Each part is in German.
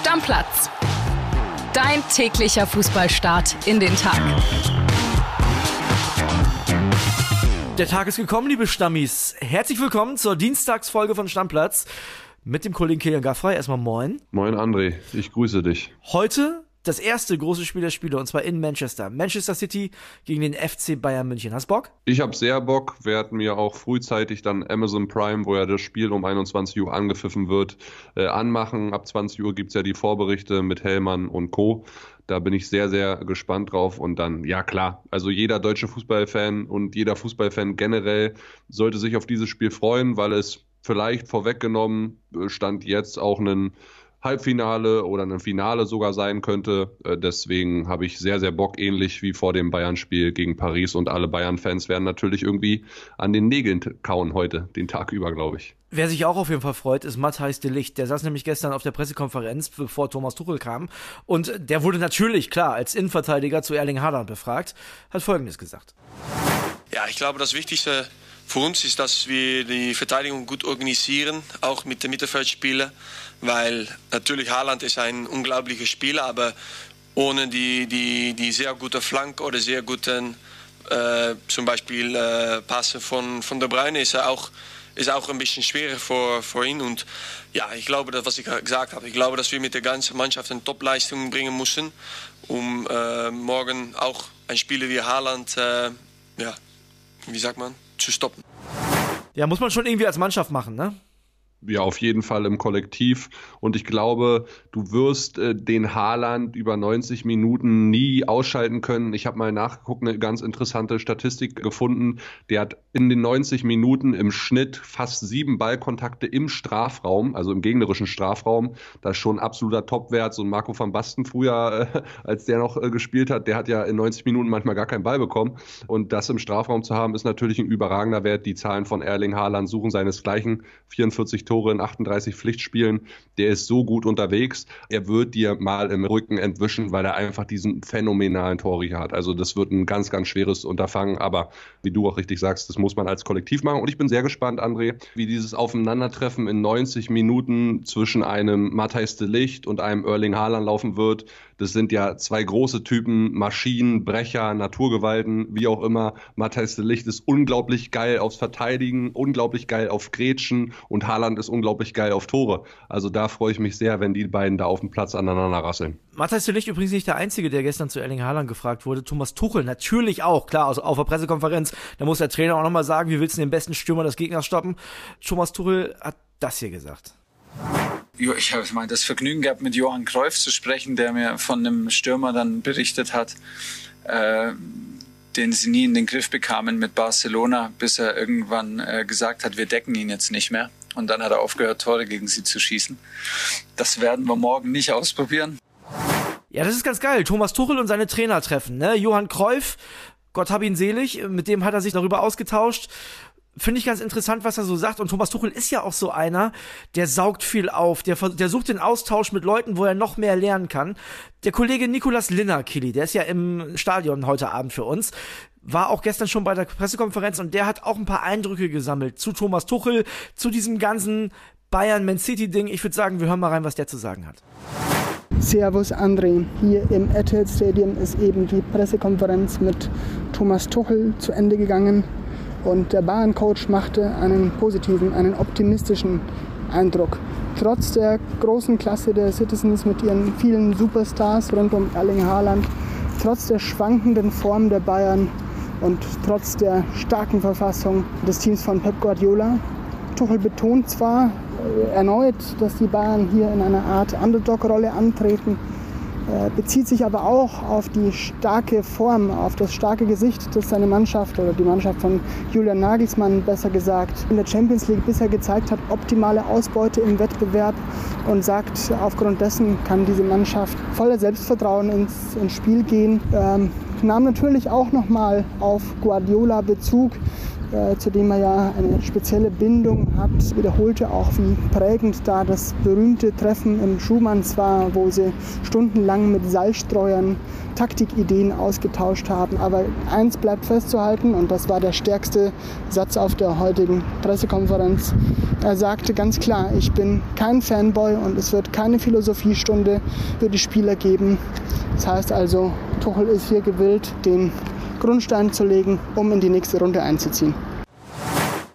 Stammplatz. Dein täglicher Fußballstart in den Tag. Der Tag ist gekommen, liebe Stammis. Herzlich willkommen zur Dienstagsfolge von Stammplatz mit dem Kollegen Kilian Gaffrey. Erstmal moin. Moin André, ich grüße dich. Heute das erste große Spiel der Spiele und zwar in Manchester. Manchester City gegen den FC Bayern München. Hast Bock? Ich habe sehr Bock. Werden mir auch frühzeitig dann Amazon Prime, wo ja das Spiel um 21 Uhr angepfiffen wird, äh, anmachen. Ab 20 Uhr gibt es ja die Vorberichte mit Hellmann und Co. Da bin ich sehr, sehr gespannt drauf. Und dann, ja klar, also jeder deutsche Fußballfan und jeder Fußballfan generell sollte sich auf dieses Spiel freuen, weil es vielleicht vorweggenommen äh, stand jetzt auch einen Halbfinale oder ein Finale sogar sein könnte. Äh, deswegen habe ich sehr, sehr Bock, ähnlich wie vor dem Bayern-Spiel gegen Paris. Und alle Bayern-Fans werden natürlich irgendwie an den Nägeln kauen heute, den Tag über, glaube ich. Wer sich auch auf jeden Fall freut, ist Matthijs de Licht. Der saß nämlich gestern auf der Pressekonferenz, bevor Thomas Tuchel kam. Und der wurde natürlich, klar, als Innenverteidiger zu Erling Haaland befragt, hat Folgendes gesagt. Ja, ich glaube, das Wichtigste für uns ist, dass wir die Verteidigung gut organisieren, auch mit den Mittelfeldspielern, weil natürlich Haaland ist ein unglaublicher Spieler, aber ohne die, die, die sehr gute Flank oder sehr guten äh, zum Beispiel äh, Passen von, von der Bruyne ist er auch ist auch ein bisschen schwerer für, für ihn. Und ja, ich glaube, das, was ich gesagt habe, ich glaube, dass wir mit der ganzen Mannschaft eine Topleistung bringen müssen, um äh, morgen auch ein Spieler wie Haaland, äh, ja, wie sagt man, zu stoppen. Ja, muss man schon irgendwie als Mannschaft machen, ne? Ja, auf jeden Fall im Kollektiv. Und ich glaube, du wirst äh, den Haaland über 90 Minuten nie ausschalten können. Ich habe mal nachgeguckt, eine ganz interessante Statistik gefunden. Der hat in den 90 Minuten im Schnitt fast sieben Ballkontakte im Strafraum, also im gegnerischen Strafraum. Das ist schon ein absoluter Topwert. So ein Marco van Basten früher, äh, als der noch äh, gespielt hat, der hat ja in 90 Minuten manchmal gar keinen Ball bekommen. Und das im Strafraum zu haben, ist natürlich ein überragender Wert. Die Zahlen von Erling Haaland suchen seinesgleichen. 44 Tore in 38 Pflichtspielen. Der ist so gut unterwegs. Er wird dir mal im Rücken entwischen, weil er einfach diesen phänomenalen Torriecher hat. Also das wird ein ganz, ganz schweres Unterfangen. Aber wie du auch richtig sagst, das muss man als Kollektiv machen. Und ich bin sehr gespannt, André, wie dieses Aufeinandertreffen in 90 Minuten zwischen einem Matthijs de Licht und einem Erling Haaland laufen wird. Das sind ja zwei große Typen, Maschinen, Brecher, Naturgewalten, wie auch immer. Matthijs de Licht ist unglaublich geil aufs Verteidigen, unglaublich geil auf Grätschen und Haaland ist unglaublich geil auf Tore. Also da freue ich mich sehr, wenn die beiden da auf dem Platz aneinander rasseln. Matthijs de Licht übrigens nicht der Einzige, der gestern zu Erling Haaland gefragt wurde. Thomas Tuchel natürlich auch, klar, also auf der Pressekonferenz. Da muss der Trainer auch nochmal sagen, wie willst du den besten Stürmer des Gegners stoppen? Thomas Tuchel hat das hier gesagt ich habe mal das Vergnügen gehabt, mit Johann Cruyff zu sprechen, der mir von einem Stürmer dann berichtet hat, äh, den sie nie in den Griff bekamen mit Barcelona, bis er irgendwann äh, gesagt hat, wir decken ihn jetzt nicht mehr. Und dann hat er aufgehört, Tore gegen sie zu schießen. Das werden wir morgen nicht ausprobieren. Ja, das ist ganz geil. Thomas Tuchel und seine Trainer treffen. Ne? Johann Cruyff, Gott hab ihn selig, mit dem hat er sich darüber ausgetauscht finde ich ganz interessant, was er so sagt. Und Thomas Tuchel ist ja auch so einer, der saugt viel auf, der, der sucht den Austausch mit Leuten, wo er noch mehr lernen kann. Der Kollege Nikolas Linner, Kili, der ist ja im Stadion heute Abend für uns, war auch gestern schon bei der Pressekonferenz und der hat auch ein paar Eindrücke gesammelt zu Thomas Tuchel, zu diesem ganzen Bayern-Man City-Ding. Ich würde sagen, wir hören mal rein, was der zu sagen hat. Servus André. Hier im Etihad Stadium ist eben die Pressekonferenz mit Thomas Tuchel zu Ende gegangen. Und der Bayern-Coach machte einen positiven, einen optimistischen Eindruck. Trotz der großen Klasse der Citizens mit ihren vielen Superstars rund um Erling Haaland, trotz der schwankenden Form der Bayern und trotz der starken Verfassung des Teams von Pep Guardiola. Tuchel betont zwar erneut, dass die Bayern hier in einer Art Underdog-Rolle antreten, äh, bezieht sich aber auch auf die starke Form, auf das starke Gesicht, das seine Mannschaft oder die Mannschaft von Julian Nagelsmann besser gesagt in der Champions League bisher gezeigt hat, optimale Ausbeute im Wettbewerb und sagt, aufgrund dessen kann diese Mannschaft voller Selbstvertrauen ins, ins Spiel gehen. Ähm, nahm natürlich auch nochmal auf Guardiola Bezug äh, zu dem er ja eine spezielle Bindung hat, wiederholte auch, wie prägend da das berühmte Treffen im Schumanns war, wo sie stundenlang mit Seilstreuern Taktikideen ausgetauscht haben. Aber eins bleibt festzuhalten, und das war der stärkste Satz auf der heutigen Pressekonferenz. Er sagte ganz klar, ich bin kein Fanboy und es wird keine Philosophiestunde für die Spieler geben. Das heißt also, Tuchel ist hier gewillt, den Grundstein zu legen, um in die nächste Runde einzuziehen.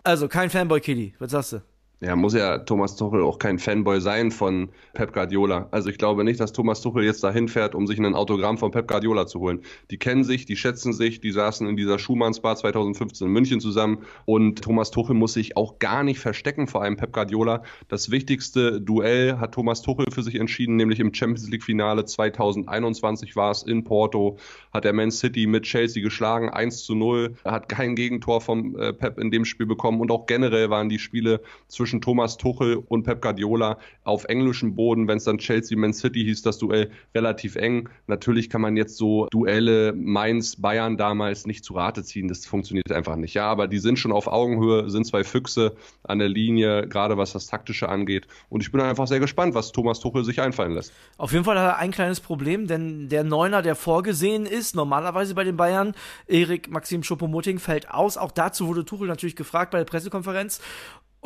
Also kein Fanboy, Kili. Was sagst du? Ja, muss ja Thomas Tuchel auch kein Fanboy sein von Pep Guardiola. Also ich glaube nicht, dass Thomas Tuchel jetzt dahin fährt, um sich ein Autogramm von Pep Guardiola zu holen. Die kennen sich, die schätzen sich, die saßen in dieser Schumannsbar 2015 in München zusammen und Thomas Tuchel muss sich auch gar nicht verstecken vor einem Pep Guardiola. Das wichtigste Duell hat Thomas Tuchel für sich entschieden, nämlich im Champions League Finale 2021 war es in Porto, hat er Man City mit Chelsea geschlagen, 1 zu 0, hat kein Gegentor vom äh, Pep in dem Spiel bekommen und auch generell waren die Spiele zwischen zwischen Thomas Tuchel und Pep Guardiola auf englischem Boden, wenn es dann Chelsea Man City hieß, das Duell relativ eng. Natürlich kann man jetzt so Duelle Mainz, Bayern damals nicht zu Rate ziehen, das funktioniert einfach nicht. Ja, aber die sind schon auf Augenhöhe, sind zwei Füchse an der Linie, gerade was das Taktische angeht. Und ich bin einfach sehr gespannt, was Thomas Tuchel sich einfallen lässt. Auf jeden Fall hat er ein kleines Problem, denn der Neuner, der vorgesehen ist, normalerweise bei den Bayern, Erik Maxim Schupomotting, fällt aus. Auch dazu wurde Tuchel natürlich gefragt bei der Pressekonferenz.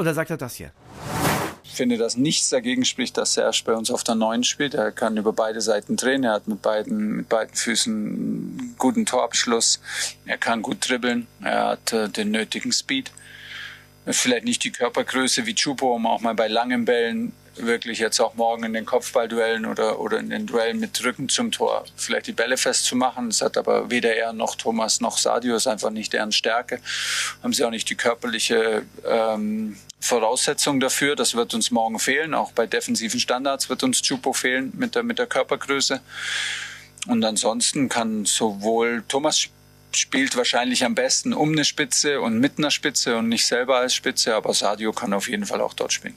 Da sagt er das hier. Ich finde, dass nichts dagegen spricht, dass Serge bei uns auf der Neuen spielt. Er kann über beide Seiten drehen. Er hat mit beiden, mit beiden Füßen einen guten Torabschluss. Er kann gut dribbeln. Er hat äh, den nötigen Speed. Vielleicht nicht die Körpergröße wie Chupo, um auch mal bei langen Bällen wirklich jetzt auch morgen in den Kopfballduellen oder, oder in den Duellen mit Rücken zum Tor vielleicht die Bälle festzumachen. Das hat aber weder er noch Thomas noch Sadio, ist einfach nicht deren Stärke. Haben sie auch nicht die körperliche ähm, Voraussetzung dafür. Das wird uns morgen fehlen. Auch bei defensiven Standards wird uns Chupo fehlen mit der, mit der Körpergröße. Und ansonsten kann sowohl Thomas spielt wahrscheinlich am besten um eine Spitze und mit einer Spitze und nicht selber als Spitze, aber Sadio kann auf jeden Fall auch dort spielen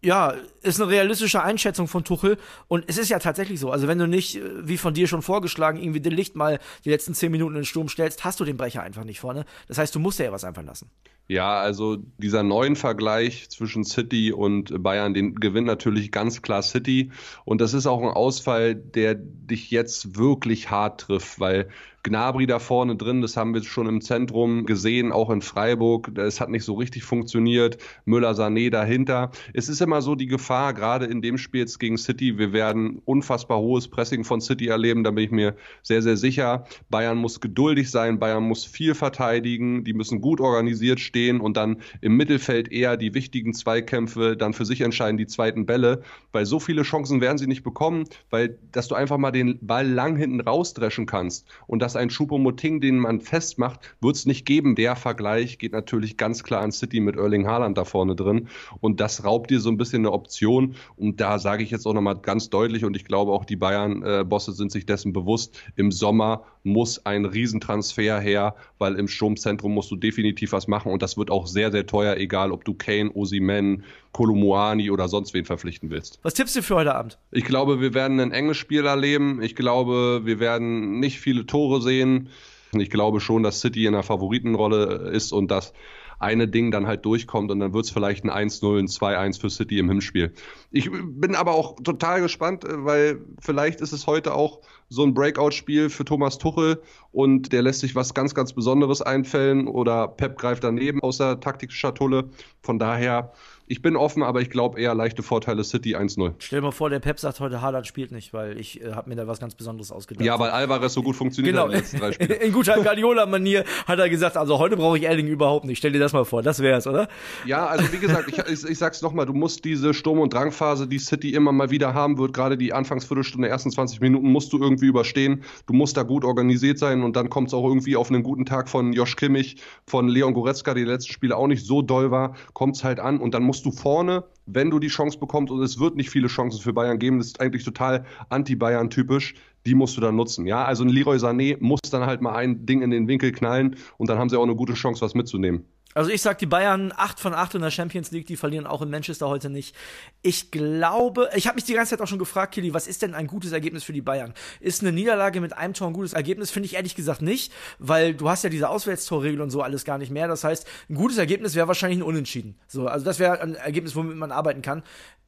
ja, ist eine realistische Einschätzung von Tuchel. Und es ist ja tatsächlich so. Also wenn du nicht, äh, wie von dir schon vorgeschlagen, irgendwie den Licht mal die letzten zehn Minuten in den Sturm stellst, hast du den Brecher einfach nicht vorne. Das heißt, du musst dir ja was einfallen lassen. Ja, also dieser neuen Vergleich zwischen City und Bayern, den gewinnt natürlich ganz klar City. Und das ist auch ein Ausfall, der dich jetzt wirklich hart trifft, weil Gnabry da vorne drin, das haben wir schon im Zentrum gesehen, auch in Freiburg. Es hat nicht so richtig funktioniert. Müller, Sané dahinter. Es ist immer so die Gefahr, gerade in dem Spiel jetzt gegen City, wir werden unfassbar hohes Pressing von City erleben, da bin ich mir sehr, sehr sicher. Bayern muss geduldig sein, Bayern muss viel verteidigen, die müssen gut organisiert stehen und dann im Mittelfeld eher die wichtigen Zweikämpfe dann für sich entscheiden, die zweiten Bälle, weil so viele Chancen werden sie nicht bekommen, weil dass du einfach mal den Ball lang hinten rausdreschen kannst und das ein Choupo-Moting, den man festmacht, wird es nicht geben. Der Vergleich geht natürlich ganz klar an City mit Erling Haaland da vorne drin. Und das raubt dir so ein bisschen eine Option. Und da sage ich jetzt auch nochmal ganz deutlich, und ich glaube auch die Bayern-Bosse sind sich dessen bewusst, im Sommer muss ein Riesentransfer her, weil im Sturmzentrum musst du definitiv was machen. Und das wird auch sehr, sehr teuer, egal ob du Kane, Osimen, Kolumuani oder sonst wen verpflichten willst. Was tippst du für heute Abend? Ich glaube, wir werden ein enges Spiel erleben. Ich glaube, wir werden nicht viele Tore sehen. Ich glaube schon, dass City in der Favoritenrolle ist und dass eine Ding dann halt durchkommt und dann wird es vielleicht ein 1-0, ein 2-1 für City im Hinspiel. Ich bin aber auch total gespannt, weil vielleicht ist es heute auch so ein Breakout-Spiel für Thomas Tuchel und der lässt sich was ganz, ganz Besonderes einfällen oder Pep greift daneben aus der Taktikschatulle. Von daher ich bin offen, aber ich glaube eher leichte Vorteile City 1-0. Stell dir mal vor, der Pep sagt heute, Haaland spielt nicht, weil ich äh, habe mir da was ganz Besonderes ausgedacht. Ja, weil Alvarez so gut funktioniert genau. hat in den letzten drei Spielen. In guter Guardiola-Manier hat er gesagt, also heute brauche ich Erling überhaupt nicht. Stell dir das mal vor, das wär's, oder? Ja, also wie gesagt, ich, ich, ich sag's nochmal, du musst diese Sturm- und Drangphase, die City immer mal wieder haben wird, gerade die Anfangsviertelstunde, ersten 20 Minuten, musst du irgendwie überstehen. Du musst da gut organisiert sein und dann kommt es auch irgendwie auf einen guten Tag von Josh Kimmich, von Leon Goretzka, der die letzten Spiele auch nicht so doll war, kommt es halt an und dann musst du vorne wenn du die Chance bekommst, und es wird nicht viele Chancen für Bayern geben, das ist eigentlich total anti-Bayern-typisch, die musst du dann nutzen. Ja, also ein Leroy Sané muss dann halt mal ein Ding in den Winkel knallen und dann haben sie auch eine gute Chance, was mitzunehmen. Also ich sag die Bayern 8 von 8 in der Champions League, die verlieren auch in Manchester heute nicht. Ich glaube, ich habe mich die ganze Zeit auch schon gefragt, Kili, was ist denn ein gutes Ergebnis für die Bayern? Ist eine Niederlage mit einem Tor ein gutes Ergebnis? Finde ich ehrlich gesagt nicht, weil du hast ja diese Auswärtstorregel und so alles gar nicht mehr. Das heißt, ein gutes Ergebnis wäre wahrscheinlich ein Unentschieden. So, also das wäre ein Ergebnis, womit man arbeiten kann.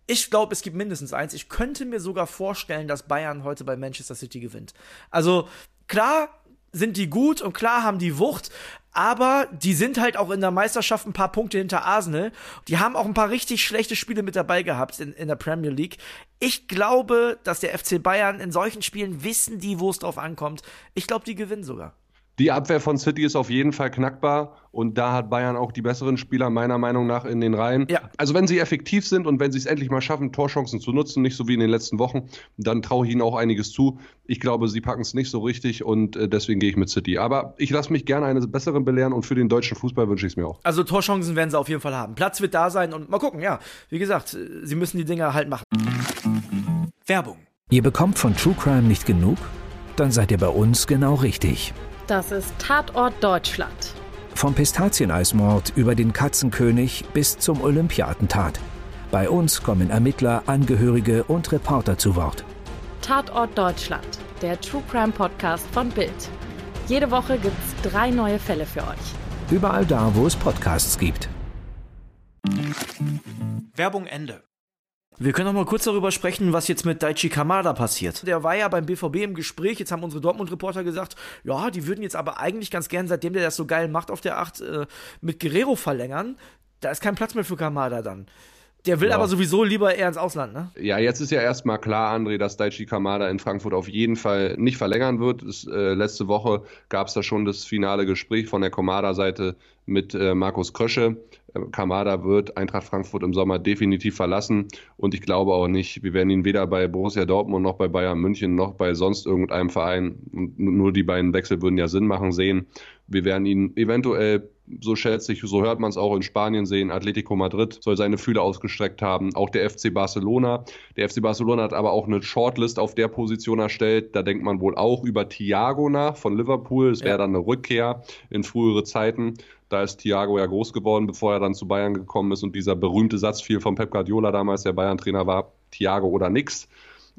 Ich glaube, es gibt mindestens eins. Ich könnte mir sogar vorstellen, dass Bayern heute bei Manchester City gewinnt. Also klar sind die gut und klar haben die Wucht, aber die sind halt auch in der Meisterschaft ein paar Punkte hinter Arsenal. Die haben auch ein paar richtig schlechte Spiele mit dabei gehabt in, in der Premier League. Ich glaube, dass der FC Bayern in solchen Spielen wissen die, wo es drauf ankommt. Ich glaube, die gewinnen sogar. Die Abwehr von City ist auf jeden Fall knackbar und da hat Bayern auch die besseren Spieler meiner Meinung nach in den Reihen. Ja. Also wenn sie effektiv sind und wenn sie es endlich mal schaffen, Torchancen zu nutzen, nicht so wie in den letzten Wochen, dann traue ich ihnen auch einiges zu. Ich glaube, sie packen es nicht so richtig und äh, deswegen gehe ich mit City. Aber ich lasse mich gerne eines Besseren belehren und für den deutschen Fußball wünsche ich es mir auch. Also Torchancen werden sie auf jeden Fall haben. Platz wird da sein und mal gucken, ja. Wie gesagt, sie müssen die Dinger halt machen. Werbung. Ihr bekommt von True Crime nicht genug? Dann seid ihr bei uns genau richtig. Das ist Tatort Deutschland. Vom Pistazieneismord über den Katzenkönig bis zum Olympiatentat. Bei uns kommen Ermittler, Angehörige und Reporter zu Wort. Tatort Deutschland, der True Crime Podcast von Bild. Jede Woche gibt's drei neue Fälle für euch. Überall da, wo es Podcasts gibt. Werbung Ende. Wir können noch mal kurz darüber sprechen, was jetzt mit Daichi Kamada passiert. Der war ja beim BVB im Gespräch. Jetzt haben unsere Dortmund-Reporter gesagt, ja, die würden jetzt aber eigentlich ganz gern, seitdem der das so geil macht auf der 8, äh, mit Guerrero verlängern. Da ist kein Platz mehr für Kamada dann. Der will ja. aber sowieso lieber eher ins Ausland, ne? Ja, jetzt ist ja erstmal klar, André, dass Daichi Kamada in Frankfurt auf jeden Fall nicht verlängern wird. Es, äh, letzte Woche gab es da schon das finale Gespräch von der Kamada-Seite mit äh, Markus Krösche. Äh, Kamada wird Eintracht Frankfurt im Sommer definitiv verlassen und ich glaube auch nicht, wir werden ihn weder bei Borussia Dortmund noch bei Bayern München noch bei sonst irgendeinem Verein, nur die beiden Wechsel würden ja Sinn machen, sehen. Wir werden ihn eventuell so schätze ich, so hört man es auch in Spanien sehen. Atletico Madrid soll seine Fühler ausgestreckt haben. Auch der FC Barcelona. Der FC Barcelona hat aber auch eine Shortlist auf der Position erstellt. Da denkt man wohl auch über Thiago nach von Liverpool. Es wäre ja. dann eine Rückkehr in frühere Zeiten. Da ist Thiago ja groß geworden, bevor er dann zu Bayern gekommen ist. Und dieser berühmte Satz fiel von Pep Guardiola damals, der Bayern-Trainer war, Thiago oder nix.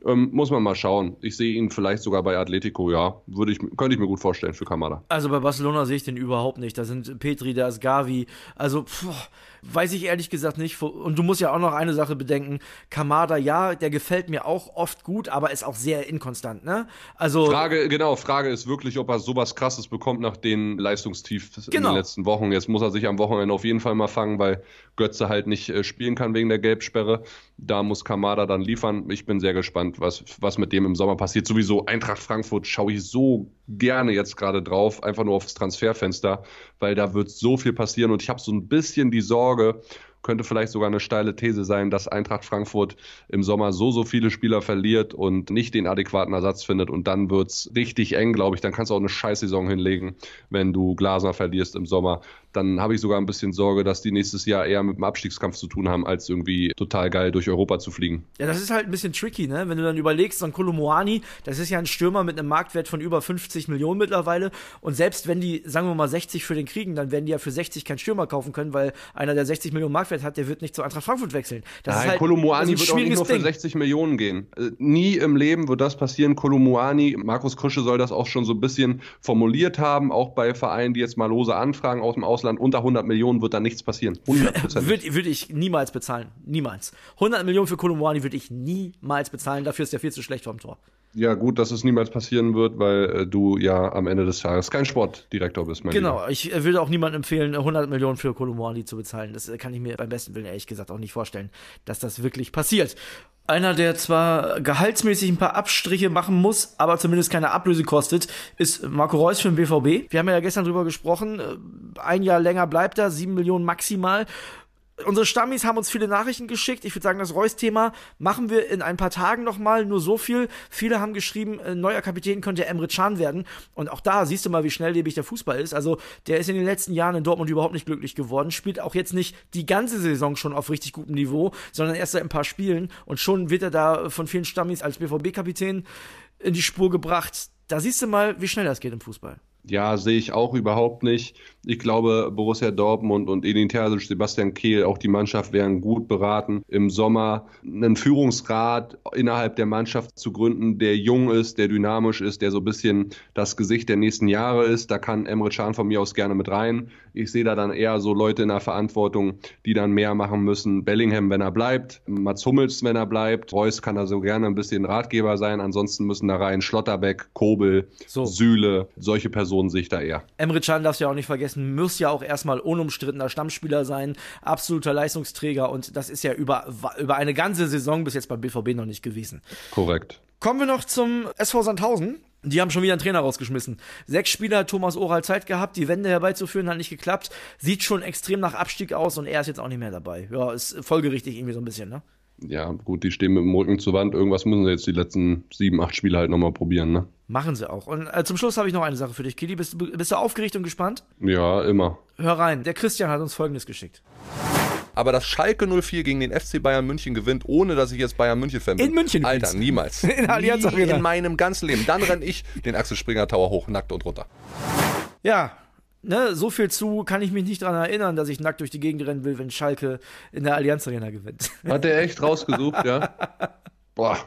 Ähm, muss man mal schauen. Ich sehe ihn vielleicht sogar bei Atletico, ja. Würde ich, könnte ich mir gut vorstellen für Kamada. Also bei Barcelona sehe ich den überhaupt nicht. Da sind Petri, da ist Gavi. Also, pff, weiß ich ehrlich gesagt nicht. Und du musst ja auch noch eine Sache bedenken. Kamada, ja, der gefällt mir auch oft gut, aber ist auch sehr inkonstant, ne? Also. Frage, genau, Frage ist wirklich, ob er sowas krasses bekommt nach den Leistungstief genau. in den genau. letzten Wochen. Jetzt muss er sich am Wochenende auf jeden Fall mal fangen, weil Götze halt nicht äh, spielen kann wegen der Gelbsperre. Da muss Kamada dann liefern. Ich bin sehr gespannt, was, was mit dem im Sommer passiert. Sowieso Eintracht Frankfurt schaue ich so gerne jetzt gerade drauf, einfach nur aufs Transferfenster, weil da wird so viel passieren und ich habe so ein bisschen die Sorge, könnte vielleicht sogar eine steile These sein, dass Eintracht Frankfurt im Sommer so, so viele Spieler verliert und nicht den adäquaten Ersatz findet und dann wird es richtig eng, glaube ich. Dann kannst du auch eine Scheißsaison hinlegen, wenn du Glasner verlierst im Sommer dann habe ich sogar ein bisschen Sorge, dass die nächstes Jahr eher mit dem Abstiegskampf zu tun haben, als irgendwie total geil durch Europa zu fliegen. Ja, das ist halt ein bisschen tricky, ne? Wenn du dann überlegst, so ein Kolomoani, das ist ja ein Stürmer mit einem Marktwert von über 50 Millionen mittlerweile. Und selbst wenn die, sagen wir mal, 60 für den kriegen, dann werden die ja für 60 keinen Stürmer kaufen können, weil einer, der 60 Millionen Marktwert hat, der wird nicht zu Eintracht Frankfurt wechseln. Das Nein, ist halt Kolomoani wird auch nicht nur für Ding. 60 Millionen gehen. Äh, nie im Leben wird das passieren. Kolomoani, Markus Krusche soll das auch schon so ein bisschen formuliert haben, auch bei Vereinen, die jetzt mal lose anfragen aus dem Ausland unter 100 Millionen wird da nichts passieren. 100%. Würde würd ich niemals bezahlen. Niemals. 100 Millionen für Kolumbuani würde ich niemals bezahlen. Dafür ist er viel zu schlecht vom Tor. Ja, gut, dass es niemals passieren wird, weil äh, du ja am Ende des Tages kein Sportdirektor bist, mein Genau, Lieber. ich äh, würde auch niemandem empfehlen, 100 Millionen für Kolumbuani zu bezahlen. Das äh, kann ich mir beim besten Willen ehrlich gesagt auch nicht vorstellen, dass das wirklich passiert. Einer, der zwar gehaltsmäßig ein paar Abstriche machen muss, aber zumindest keine Ablöse kostet, ist Marco Reus für den BVB. Wir haben ja gestern drüber gesprochen. Äh, ein Jahr länger bleibt er, sieben Millionen maximal. Unsere Stammis haben uns viele Nachrichten geschickt. Ich würde sagen, das Reus-Thema machen wir in ein paar Tagen nochmal. Nur so viel. Viele haben geschrieben, äh, neuer Kapitän könnte Emre Can werden. Und auch da siehst du mal, wie schnelllebig der Fußball ist. Also, der ist in den letzten Jahren in Dortmund überhaupt nicht glücklich geworden. Spielt auch jetzt nicht die ganze Saison schon auf richtig gutem Niveau, sondern erst seit ein paar Spielen. Und schon wird er da von vielen Stammis als BVB-Kapitän in die Spur gebracht. Da siehst du mal, wie schnell das geht im Fußball. Ja, sehe ich auch überhaupt nicht. Ich glaube, Borussia Dortmund und Edin Terzic, Sebastian Kehl, auch die Mannschaft wären gut beraten, im Sommer einen Führungsrat innerhalb der Mannschaft zu gründen, der jung ist, der dynamisch ist, der so ein bisschen das Gesicht der nächsten Jahre ist. Da kann Emre Can von mir aus gerne mit rein. Ich sehe da dann eher so Leute in der Verantwortung, die dann mehr machen müssen. Bellingham, wenn er bleibt, Mats Hummels, wenn er bleibt. Reus kann da so gerne ein bisschen Ratgeber sein. Ansonsten müssen da rein Schlotterbeck, Kobel, so. Sühle, solche Personen sehe ich da eher. Emre Can darfst du ja auch nicht vergessen, muss ja auch erstmal unumstrittener Stammspieler sein, absoluter Leistungsträger und das ist ja über, über eine ganze Saison bis jetzt beim BVB noch nicht gewesen. Korrekt. Kommen wir noch zum SV Sandhausen. Die haben schon wieder einen Trainer rausgeschmissen. Sechs Spieler hat Thomas Oral Zeit gehabt, die Wende herbeizuführen, hat nicht geklappt. Sieht schon extrem nach Abstieg aus und er ist jetzt auch nicht mehr dabei. Ja, ist folgerichtig irgendwie so ein bisschen, ne? Ja, gut, die stehen mit dem Rücken zur Wand. Irgendwas müssen sie jetzt die letzten sieben, acht Spiele halt nochmal probieren, ne? Machen sie auch. Und äh, zum Schluss habe ich noch eine Sache für dich, Kili. Bist, bist du aufgeregt und gespannt? Ja, immer. Hör rein, der Christian hat uns folgendes geschickt aber dass Schalke 04 gegen den FC Bayern München gewinnt, ohne dass ich jetzt Bayern München Fan bin. In München Alter, übrigens. niemals. In Allianz Nie in meinem ganzen Leben. Dann renne ich den Axel Springer Tower hoch, nackt und runter. Ja, ne, so viel zu kann ich mich nicht daran erinnern, dass ich nackt durch die Gegend rennen will, wenn Schalke in der Allianz Arena gewinnt. Hat der echt rausgesucht, ja? Boah,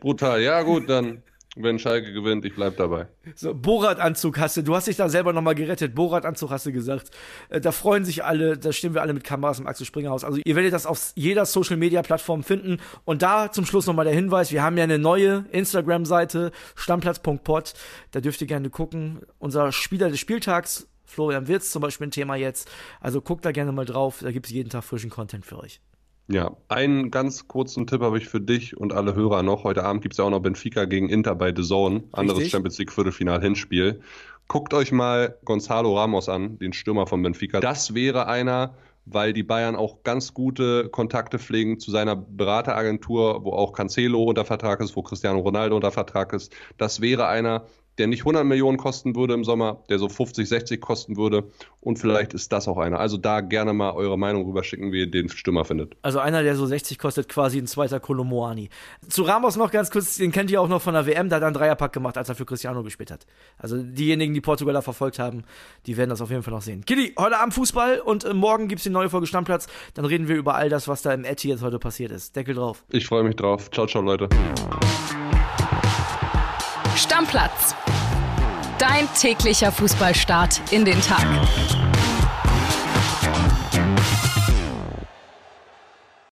brutal. Ja, gut, dann wenn Schalke gewinnt, ich bleib dabei. So, Borat-Anzug hast du, du hast dich da selber nochmal gerettet. Borat-Anzug hast du gesagt. Äh, da freuen sich alle, da stehen wir alle mit Kameras im Axel Springer Haus. Also ihr werdet das auf jeder Social-Media-Plattform finden. Und da zum Schluss nochmal der Hinweis, wir haben ja eine neue Instagram-Seite, stammplatz.pod. Da dürft ihr gerne gucken. Unser Spieler des Spieltags, Florian Wirz zum Beispiel ein Thema jetzt. Also guckt da gerne mal drauf, da gibt es jeden Tag frischen Content für euch. Ja, einen ganz kurzen Tipp habe ich für dich und alle Hörer noch. Heute Abend gibt es ja auch noch Benfica gegen Inter bei The Zone. Anderes Richtig. Champions League Viertelfinal-Hinspiel. Guckt euch mal Gonzalo Ramos an, den Stürmer von Benfica. Das wäre einer, weil die Bayern auch ganz gute Kontakte pflegen zu seiner Berateragentur, wo auch Cancelo unter Vertrag ist, wo Cristiano Ronaldo unter Vertrag ist. Das wäre einer, der nicht 100 Millionen kosten würde im Sommer, der so 50, 60 kosten würde. Und vielleicht ist das auch einer. Also da gerne mal eure Meinung rüberschicken, wie ihr den Stürmer findet. Also einer, der so 60 kostet, quasi ein zweiter Kolomoani. Zu Ramos noch ganz kurz, den kennt ihr auch noch von der WM, da hat er einen Dreierpack gemacht, als er für Cristiano gespielt hat. Also diejenigen, die Portugaler verfolgt haben, die werden das auf jeden Fall noch sehen. Kili, heute Abend Fußball und äh, morgen gibt es die neue Folge Stammplatz. Dann reden wir über all das, was da im Etty jetzt heute passiert ist. Deckel drauf. Ich freue mich drauf. Ciao, ciao, Leute. Stammplatz. Dein täglicher Fußballstart in den Tag.